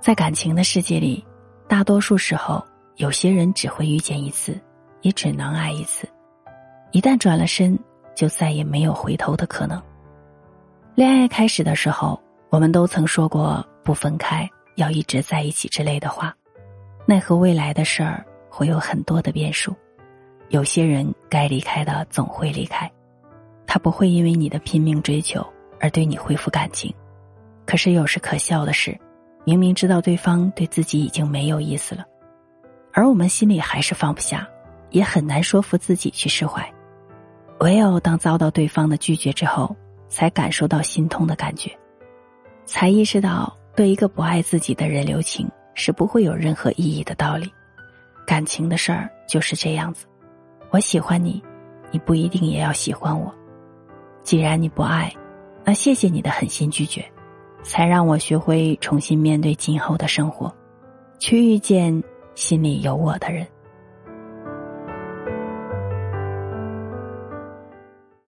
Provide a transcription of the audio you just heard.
在感情的世界里，大多数时候，有些人只会遇见一次，也只能爱一次。一旦转了身，就再也没有回头的可能。恋爱开始的时候，我们都曾说过不分开，要一直在一起之类的话。奈何未来的事儿会有很多的变数，有些人该离开的总会离开，他不会因为你的拼命追求而对你恢复感情。可是有时可笑的是，明明知道对方对自己已经没有意思了，而我们心里还是放不下，也很难说服自己去释怀。唯有当遭到对方的拒绝之后，才感受到心痛的感觉，才意识到对一个不爱自己的人留情是不会有任何意义的道理。感情的事儿就是这样子，我喜欢你，你不一定也要喜欢我。既然你不爱，那谢谢你的狠心拒绝，才让我学会重新面对今后的生活，去遇见心里有我的人。